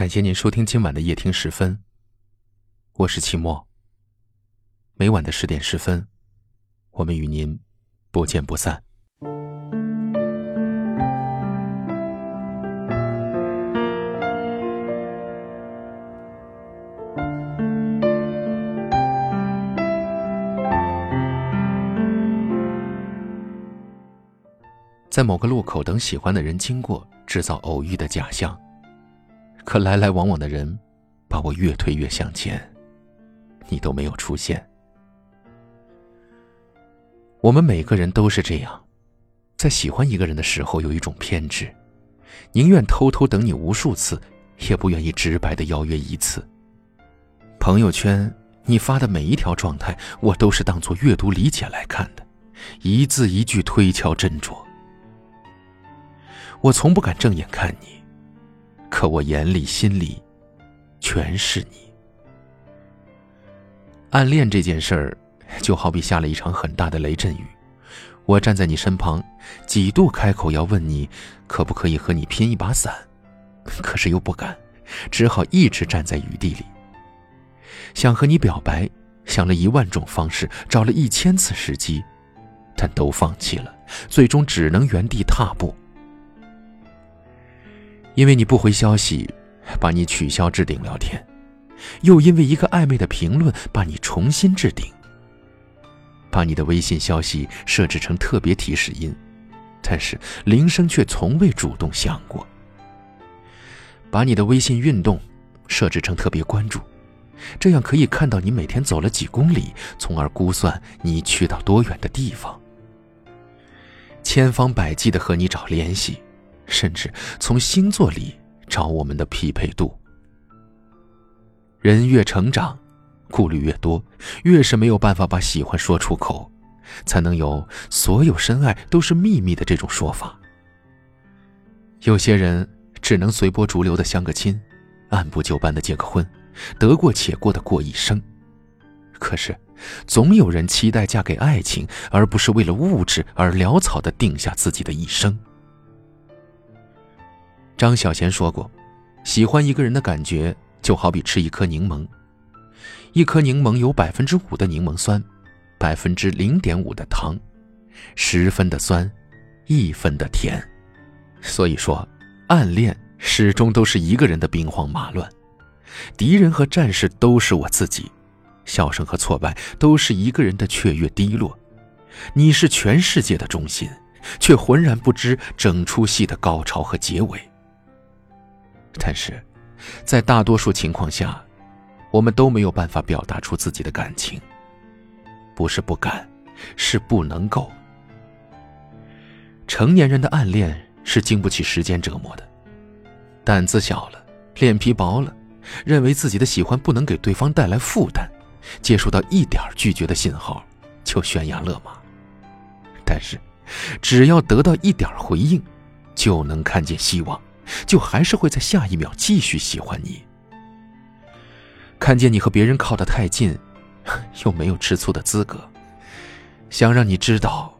感谢您收听今晚的夜听十分，我是齐墨。每晚的十点十分，我们与您不见不散。在某个路口等喜欢的人经过，制造偶遇的假象。可来来往往的人，把我越推越向前，你都没有出现。我们每个人都是这样，在喜欢一个人的时候，有一种偏执，宁愿偷偷等你无数次，也不愿意直白的邀约一次。朋友圈你发的每一条状态，我都是当做阅读理解来看的，一字一句推敲斟酌。我从不敢正眼看你，可我眼里心里，全是你。暗恋这件事儿，就好比下了一场很大的雷阵雨，我站在你身旁，几度开口要问你，可不可以和你拼一把伞，可是又不敢，只好一直站在雨地里。想和你表白，想了一万种方式，找了一千次时机，但都放弃了，最终只能原地踏步。因为你不回消息，把你取消置顶聊天，又因为一个暧昧的评论把你重新置顶，把你的微信消息设置成特别提示音，但是铃声却从未主动响过，把你的微信运动设置成特别关注，这样可以看到你每天走了几公里，从而估算你去到多远的地方，千方百计的和你找联系。甚至从星座里找我们的匹配度。人越成长，顾虑越多，越是没有办法把喜欢说出口，才能有所有深爱都是秘密的这种说法。有些人只能随波逐流的相个亲，按部就班的结个婚，得过且过的过一生。可是，总有人期待嫁给爱情，而不是为了物质而潦草的定下自己的一生。张小娴说过：“喜欢一个人的感觉，就好比吃一颗柠檬。一颗柠檬有百分之五的柠檬酸，百分之零点五的糖，十分的酸，一分的甜。所以说，暗恋始终都是一个人的兵荒马乱，敌人和战士都是我自己，笑声和挫败都是一个人的雀跃低落。你是全世界的中心，却浑然不知整出戏的高潮和结尾。”但是，在大多数情况下，我们都没有办法表达出自己的感情。不是不敢，是不能够。成年人的暗恋是经不起时间折磨的，胆子小了，脸皮薄了，认为自己的喜欢不能给对方带来负担，接受到一点拒绝的信号就悬崖勒马。但是，只要得到一点回应，就能看见希望。就还是会在下一秒继续喜欢你。看见你和别人靠得太近，又没有吃醋的资格，想让你知道，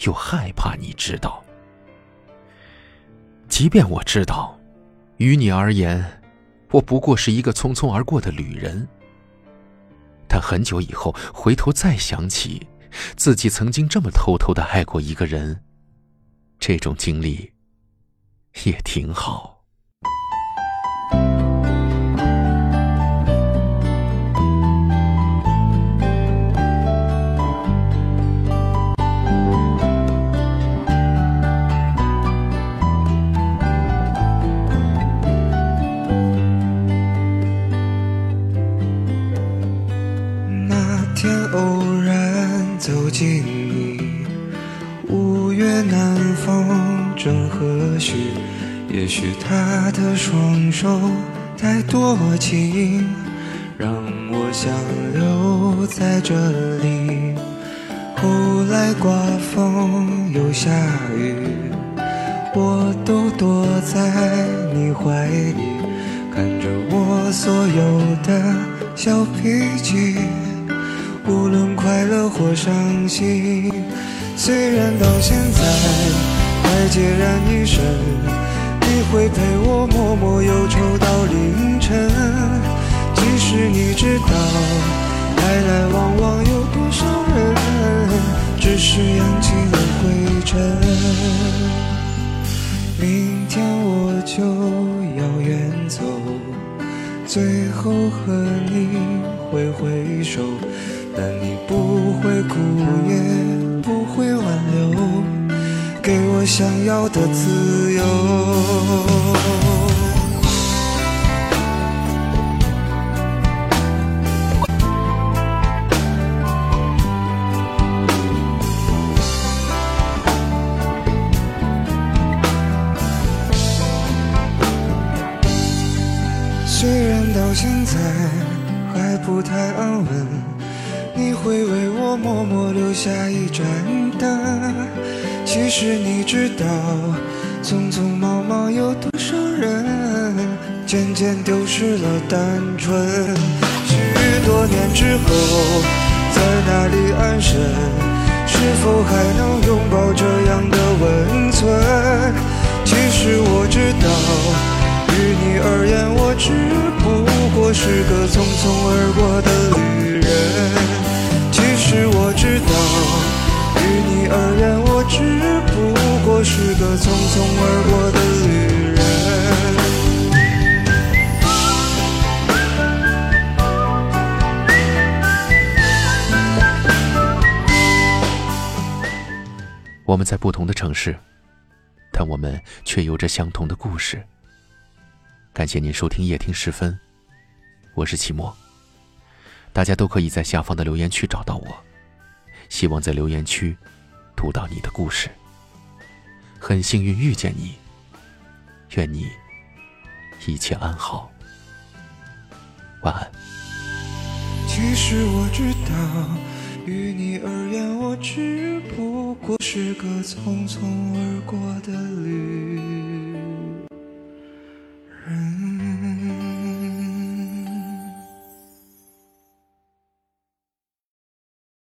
又害怕你知道。即便我知道，于你而言，我不过是一个匆匆而过的旅人。但很久以后回头再想起，自己曾经这么偷偷的爱过一个人，这种经历。也挺好。那天偶然走进你，五月南风正和煦。也许他的双手太多情，让我想留在这里。后来刮风又下雨，我都躲在你怀里，看着我所有的小脾气，无论快乐或伤心。虽然到现在爱孑然一身，你会陪我默默忧愁到凌晨。即使你知道来来往往有多少人，只是扬起了灰尘。明天我就要远走，最后和你挥挥手，但你不会哭。也。想要的自由。虽然到现在还不太安稳，你会为我默默留下一盏灯。其实你知道，匆匆忙忙有多少人，渐渐丢失了单纯。许多年之后，在哪里安身？是否还能拥抱这样的温存？其实我知道。于你而言，我只不过是个匆匆而过的旅人。其实我知道，于你而言，只不过是个匆匆而过的旅人。我们在不同的城市，但我们却有着相同的故事。感谢您收听夜听时分，我是齐墨。大家都可以在下方的留言区找到我，希望在留言区读到你的故事。很幸运遇见你，愿你一切安好，晚安。其实我知道，于你而言，我只不过是个匆匆而过的旅。